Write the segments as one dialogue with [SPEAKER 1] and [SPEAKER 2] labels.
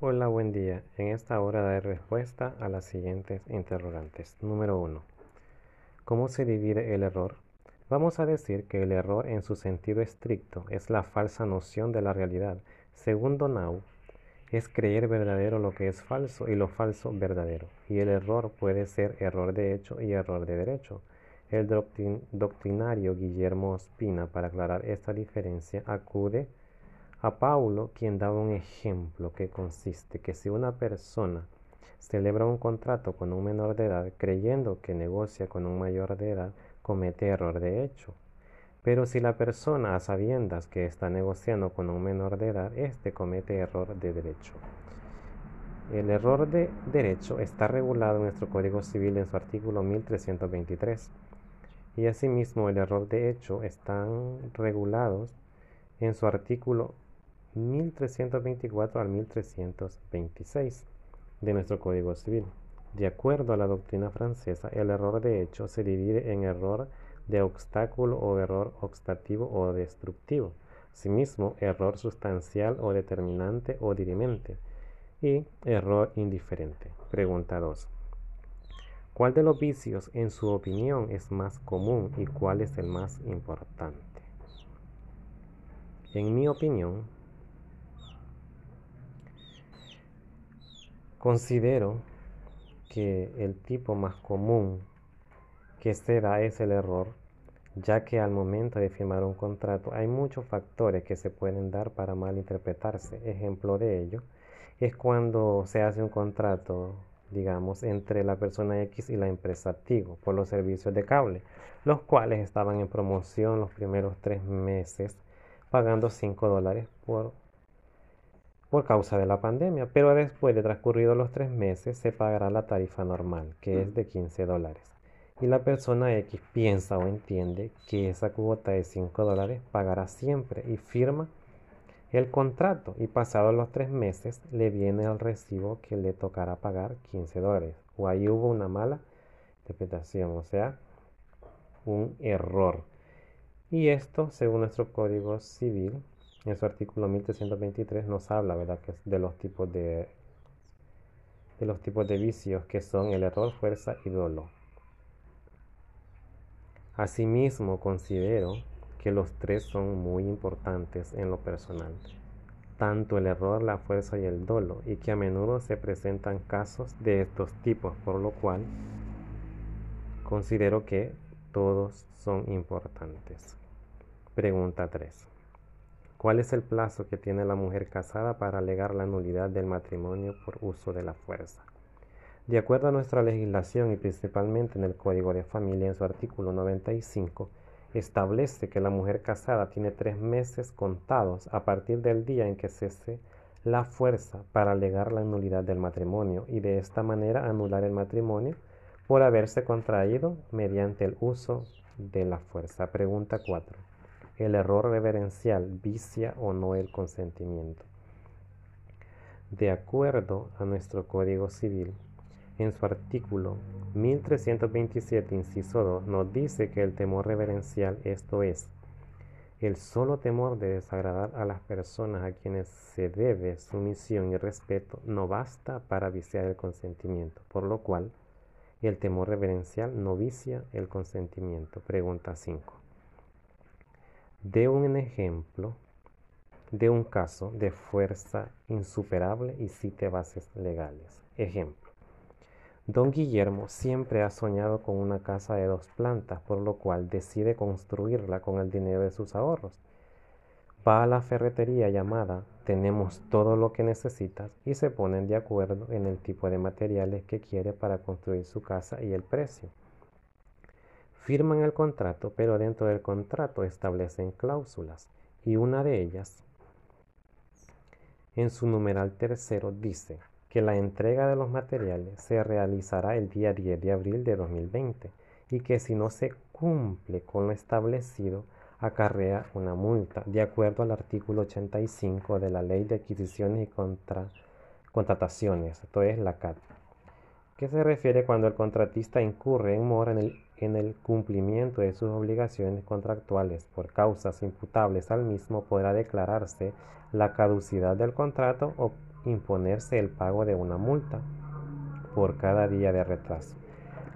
[SPEAKER 1] Hola, buen día. En esta hora daré respuesta a las siguientes interrogantes. Número 1. ¿Cómo se divide el error? Vamos a decir que el error en su sentido estricto es la falsa noción de la realidad. Según Donau, es creer verdadero lo que es falso y lo falso verdadero. Y el error puede ser error de hecho y error de derecho. El doctrinario Guillermo Ospina, para aclarar esta diferencia, acude a Paulo, quien daba un ejemplo que consiste que si una persona celebra un contrato con un menor de edad creyendo que negocia con un mayor de edad, comete error de hecho. Pero si la persona a sabiendas que está negociando con un menor de edad, éste comete error de derecho. El error de derecho está regulado en nuestro Código Civil en su artículo 1323 y asimismo el error de hecho están regulados en su artículo 1324 al 1326 de nuestro Código Civil. De acuerdo a la doctrina francesa, el error de hecho se divide en error de obstáculo o error obstativo o destructivo. Asimismo, error sustancial o determinante o dirimente. Y error indiferente. Pregunta 2. ¿Cuál de los vicios, en su opinión, es más común y cuál es el más importante? En mi opinión, Considero que el tipo más común que se da es el error, ya que al momento de firmar un contrato hay muchos factores que se pueden dar para malinterpretarse. Ejemplo de ello es cuando se hace un contrato, digamos, entre la persona X y la empresa Tigo por los servicios de cable, los cuales estaban en promoción los primeros tres meses pagando 5 dólares por por causa de la pandemia, pero después de transcurridos los tres meses se pagará la tarifa normal, que es de 15 dólares. Y la persona X piensa o entiende que esa cuota de 5 dólares pagará siempre y firma el contrato y pasados los tres meses le viene el recibo que le tocará pagar 15 dólares. O ahí hubo una mala interpretación, o sea, un error. Y esto, según nuestro código civil, en su artículo 1323 nos habla, ¿verdad?, de los tipos de de los tipos de vicios que son el error, fuerza y dolo. Asimismo, considero que los tres son muy importantes en lo personal, tanto el error, la fuerza y el dolo, y que a menudo se presentan casos de estos tipos, por lo cual considero que todos son importantes. Pregunta 3. ¿Cuál es el plazo que tiene la mujer casada para alegar la nulidad del matrimonio por uso de la fuerza? De acuerdo a nuestra legislación y principalmente en el Código de Familia en su artículo 95, establece que la mujer casada tiene tres meses contados a partir del día en que cese la fuerza para alegar la nulidad del matrimonio y de esta manera anular el matrimonio por haberse contraído mediante el uso de la fuerza. Pregunta 4 el error reverencial vicia o no el consentimiento. De acuerdo a nuestro Código Civil, en su artículo 1327, inciso 2, nos dice que el temor reverencial, esto es, el solo temor de desagradar a las personas a quienes se debe sumisión y respeto, no basta para viciar el consentimiento, por lo cual el temor reverencial no vicia el consentimiento. Pregunta 5 de un ejemplo de un caso de fuerza insuperable y cite bases legales. Ejemplo. Don Guillermo siempre ha soñado con una casa de dos plantas, por lo cual decide construirla con el dinero de sus ahorros. Va a la ferretería llamada Tenemos todo lo que necesitas y se ponen de acuerdo en el tipo de materiales que quiere para construir su casa y el precio. Firman el contrato, pero dentro del contrato establecen cláusulas y una de ellas, en su numeral tercero, dice que la entrega de los materiales se realizará el día 10 de abril de 2020 y que si no se cumple con lo establecido, acarrea una multa, de acuerdo al artículo 85 de la Ley de Adquisiciones y Contrataciones, esto es la CAT. Que se refiere cuando el contratista incurre en mora en el, en el cumplimiento de sus obligaciones contractuales por causas imputables al mismo, podrá declararse la caducidad del contrato o imponerse el pago de una multa por cada día de retraso,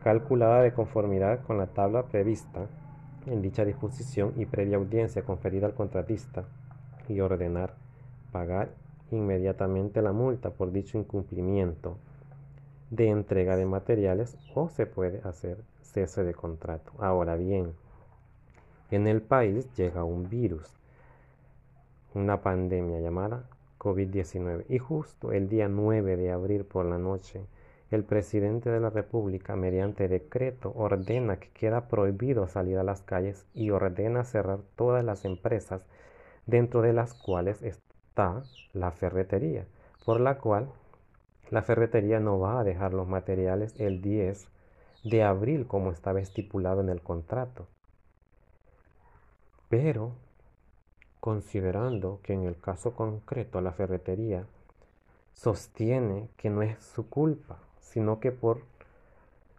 [SPEAKER 1] calculada de conformidad con la tabla prevista en dicha disposición y previa audiencia conferida al contratista y ordenar pagar inmediatamente la multa por dicho incumplimiento de entrega de materiales o se puede hacer cese de contrato. Ahora bien, en el país llega un virus, una pandemia llamada COVID-19 y justo el día 9 de abril por la noche, el presidente de la República, mediante decreto, ordena que queda prohibido salir a las calles y ordena cerrar todas las empresas dentro de las cuales está la ferretería, por la cual la ferretería no va a dejar los materiales el 10 de abril como estaba estipulado en el contrato. Pero, considerando que en el caso concreto la ferretería sostiene que no es su culpa, sino que por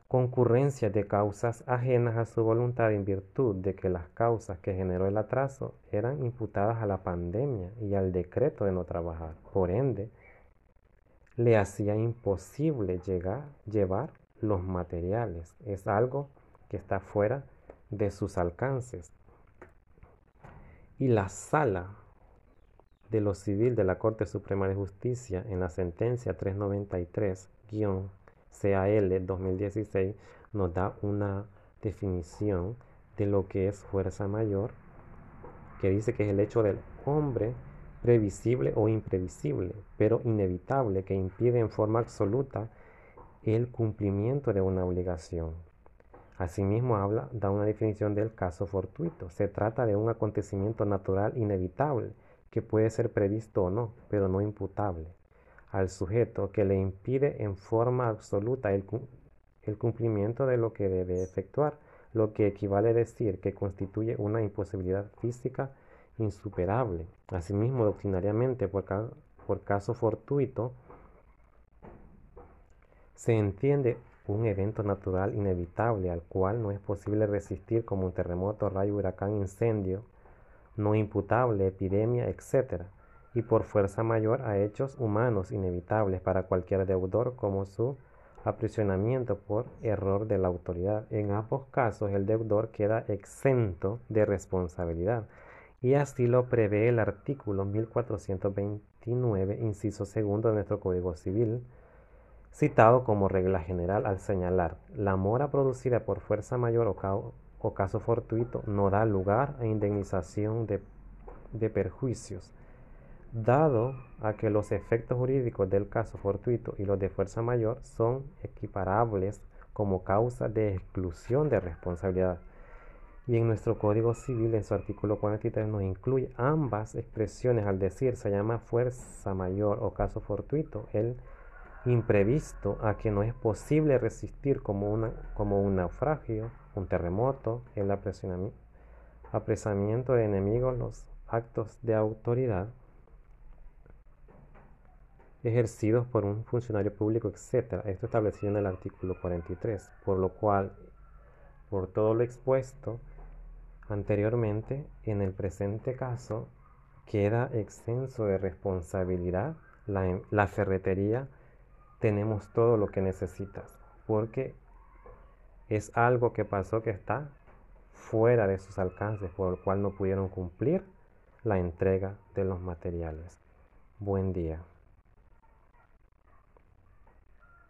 [SPEAKER 1] concurrencia de causas ajenas a su voluntad en virtud de que las causas que generó el atraso eran imputadas a la pandemia y al decreto de no trabajar. Por ende, le hacía imposible llevar los materiales. Es algo que está fuera de sus alcances. Y la sala de lo civil de la Corte Suprema de Justicia en la sentencia 393-CAL 2016 nos da una definición de lo que es fuerza mayor, que dice que es el hecho del hombre previsible o imprevisible, pero inevitable que impide en forma absoluta el cumplimiento de una obligación. Asimismo, habla, da una definición del caso fortuito. Se trata de un acontecimiento natural inevitable que puede ser previsto o no, pero no imputable al sujeto que le impide en forma absoluta el, el cumplimiento de lo que debe efectuar, lo que equivale a decir que constituye una imposibilidad física insuperable. Asimismo, doctrinariamente, por, caso fortuito, se entiende un evento natural inevitable al cual no es posible resistir como un terremoto, rayo, huracán, incendio, no imputable, epidemia, etc. Y por fuerza mayor a hechos humanos inevitables para cualquier deudor como su aprisionamiento por error de la autoridad. En ambos casos el deudor queda exento de responsabilidad y así lo prevé el artículo 1429, inciso segundo de nuestro Código Civil, citado como regla general al señalar la mora producida por fuerza mayor o, caso fortuito no da lugar a indemnización de, perjuicios, dado a que los efectos jurídicos del caso fortuito y los de fuerza mayor son equiparables como causa de exclusión de responsabilidad y en nuestro Código Civil, en su artículo 43, nos incluye ambas expresiones al decir se llama fuerza mayor o caso fortuito, el imprevisto a que no es posible resistir como, una, como un naufragio, un terremoto, el apresamiento de enemigos, los actos de autoridad ejercidos por un funcionario público, etc. Esto establecido en el artículo 43, por lo cual, por todo lo expuesto, Anteriormente, en el presente caso, queda exenso de responsabilidad la, la ferretería. Tenemos todo lo que necesitas, porque es algo que pasó que está fuera de sus alcances, por lo cual no pudieron cumplir la entrega de los materiales. Buen día.